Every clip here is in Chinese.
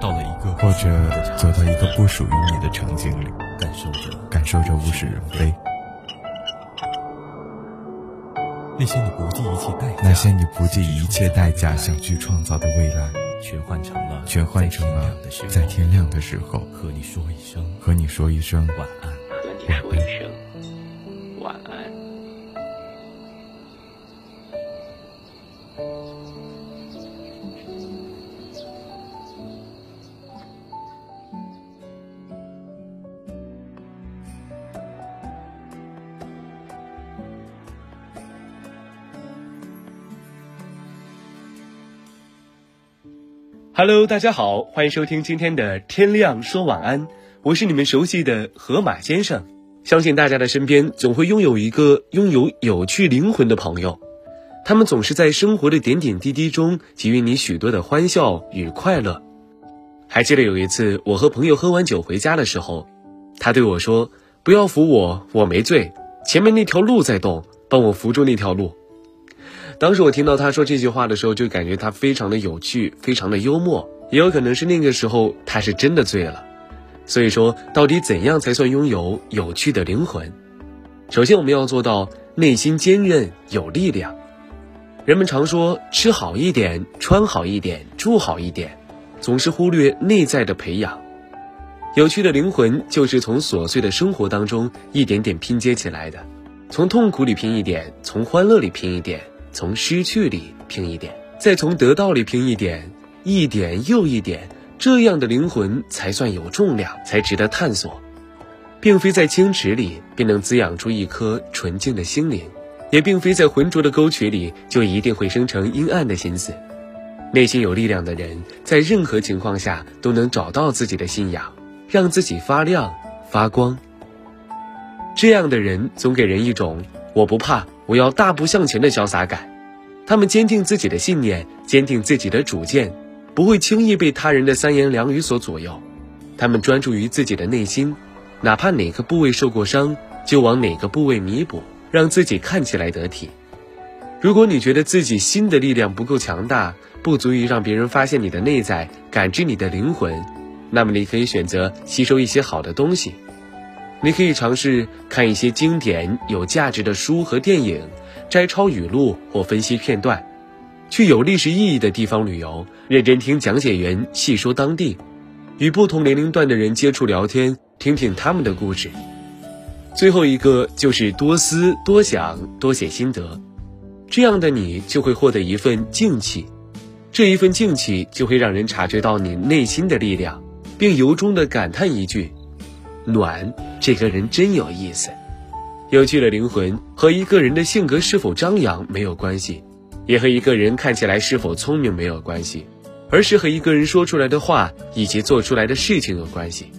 到了一个或者走到一个不属于你的场景里，感受着感受着物是人非，那些你不计一切代价，那些你不计一切代价想去创造的未来，全换成了全换成了在天亮的时候和你说一声和你说一声晚安。和你说一声 Hello，大家好，欢迎收听今天的天亮说晚安，我是你们熟悉的河马先生。相信大家的身边总会拥有一个拥有有趣灵魂的朋友，他们总是在生活的点点滴滴中给予你许多的欢笑与快乐。还记得有一次，我和朋友喝完酒回家的时候，他对我说：“不要扶我，我没醉，前面那条路在动，帮我扶住那条路。”当时我听到他说这句话的时候，就感觉他非常的有趣，非常的幽默，也有可能是那个时候他是真的醉了。所以说，到底怎样才算拥有有趣的灵魂？首先，我们要做到内心坚韧有力量。人们常说吃好一点，穿好一点，住好一点，总是忽略内在的培养。有趣的灵魂就是从琐碎的生活当中一点点拼接起来的，从痛苦里拼一点，从欢乐里拼一点。从失去里拼一点，再从得到里拼一点，一点又一点，这样的灵魂才算有重量，才值得探索。并非在清池里便能滋养出一颗纯净的心灵，也并非在浑浊的沟渠里就一定会生成阴暗的心思。内心有力量的人，在任何情况下都能找到自己的信仰，让自己发亮发光。这样的人总给人一种我不怕。我要大步向前的潇洒感，他们坚定自己的信念，坚定自己的主见，不会轻易被他人的三言两语所左右。他们专注于自己的内心，哪怕哪个部位受过伤，就往哪个部位弥补，让自己看起来得体。如果你觉得自己心的力量不够强大，不足以让别人发现你的内在，感知你的灵魂，那么你可以选择吸收一些好的东西。你可以尝试看一些经典有价值的书和电影，摘抄语录或分析片段，去有历史意义的地方旅游，认真听讲解员细说当地，与不同年龄段的人接触聊天，听听他们的故事。最后一个就是多思多想多写心得，这样的你就会获得一份静气，这一份静气就会让人察觉到你内心的力量，并由衷的感叹一句。暖，这个人真有意思。有趣的灵魂和一个人的性格是否张扬没有关系，也和一个人看起来是否聪明没有关系，而是和一个人说出来的话以及做出来的事情有关系。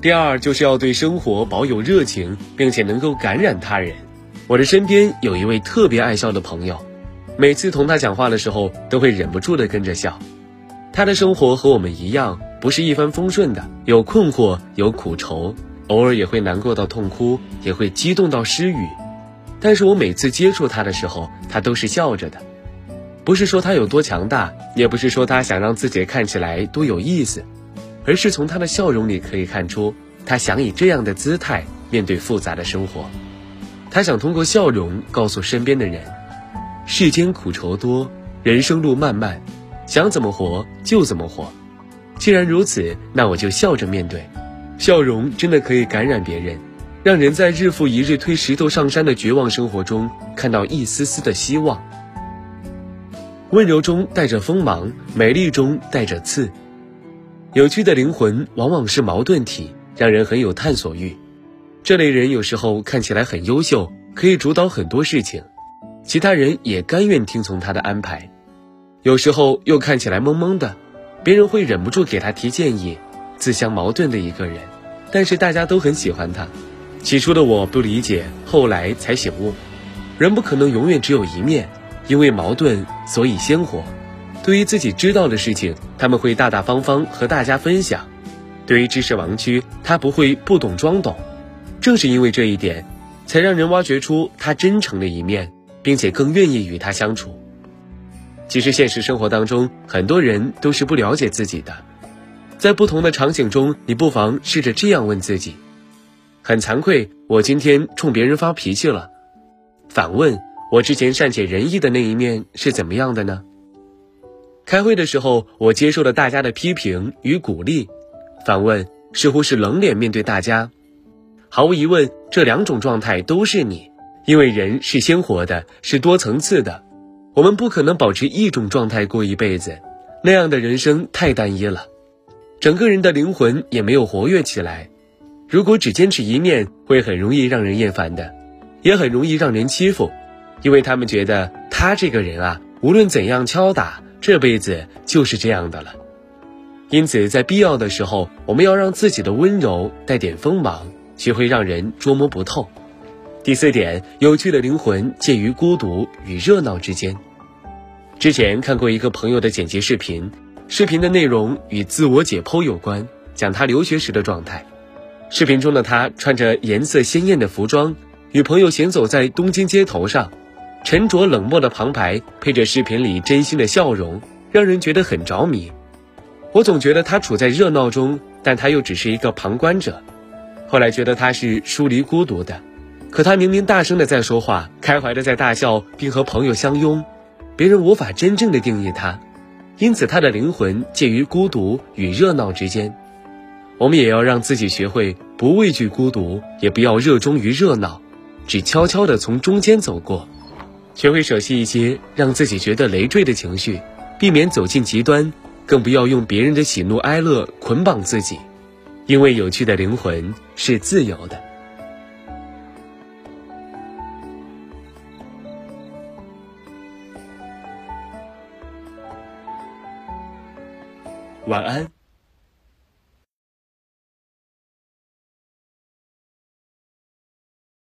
第二，就是要对生活保有热情，并且能够感染他人。我的身边有一位特别爱笑的朋友，每次同他讲话的时候，都会忍不住的跟着笑。他的生活和我们一样。不是一帆风顺的，有困惑，有苦愁，偶尔也会难过到痛哭，也会激动到失语。但是我每次接触他的时候，他都是笑着的，不是说他有多强大，也不是说他想让自己看起来多有意思，而是从他的笑容里可以看出，他想以这样的姿态面对复杂的生活。他想通过笑容告诉身边的人：世间苦愁多，人生路漫漫，想怎么活就怎么活。既然如此，那我就笑着面对。笑容真的可以感染别人，让人在日复一日推石头上山的绝望生活中看到一丝丝的希望。温柔中带着锋芒，美丽中带着刺。有趣的灵魂往往是矛盾体，让人很有探索欲。这类人有时候看起来很优秀，可以主导很多事情，其他人也甘愿听从他的安排。有时候又看起来懵懵的。别人会忍不住给他提建议，自相矛盾的一个人，但是大家都很喜欢他。起初的我不理解，后来才醒悟，人不可能永远只有一面，因为矛盾所以鲜活。对于自己知道的事情，他们会大大方方和大家分享；对于知识盲区，他不会不懂装懂。正是因为这一点，才让人挖掘出他真诚的一面，并且更愿意与他相处。其实现实生活当中，很多人都是不了解自己的。在不同的场景中，你不妨试着这样问自己：很惭愧，我今天冲别人发脾气了。反问：我之前善解人意的那一面是怎么样的呢？开会的时候，我接受了大家的批评与鼓励。反问：似乎是冷脸面对大家。毫无疑问，这两种状态都是你，因为人是鲜活的，是多层次的。我们不可能保持一种状态过一辈子，那样的人生太单一了，整个人的灵魂也没有活跃起来。如果只坚持一面，会很容易让人厌烦的，也很容易让人欺负，因为他们觉得他这个人啊，无论怎样敲打，这辈子就是这样的了。因此，在必要的时候，我们要让自己的温柔带点锋芒，学会让人捉摸不透。第四点，有趣的灵魂介于孤独与热闹之间。之前看过一个朋友的剪辑视频，视频的内容与自我解剖有关，讲他留学时的状态。视频中的他穿着颜色鲜艳的服装，与朋友行走在东京街头上，沉着冷漠的旁白配着视频里真心的笑容，让人觉得很着迷。我总觉得他处在热闹中，但他又只是一个旁观者。后来觉得他是疏离孤独的。可他明明大声的在说话，开怀的在大笑，并和朋友相拥，别人无法真正的定义他，因此他的灵魂介于孤独与热闹之间。我们也要让自己学会不畏惧孤独，也不要热衷于热闹，只悄悄的从中间走过，学会舍弃一些让自己觉得累赘的情绪，避免走进极端，更不要用别人的喜怒哀乐捆绑自己，因为有趣的灵魂是自由的。晚安。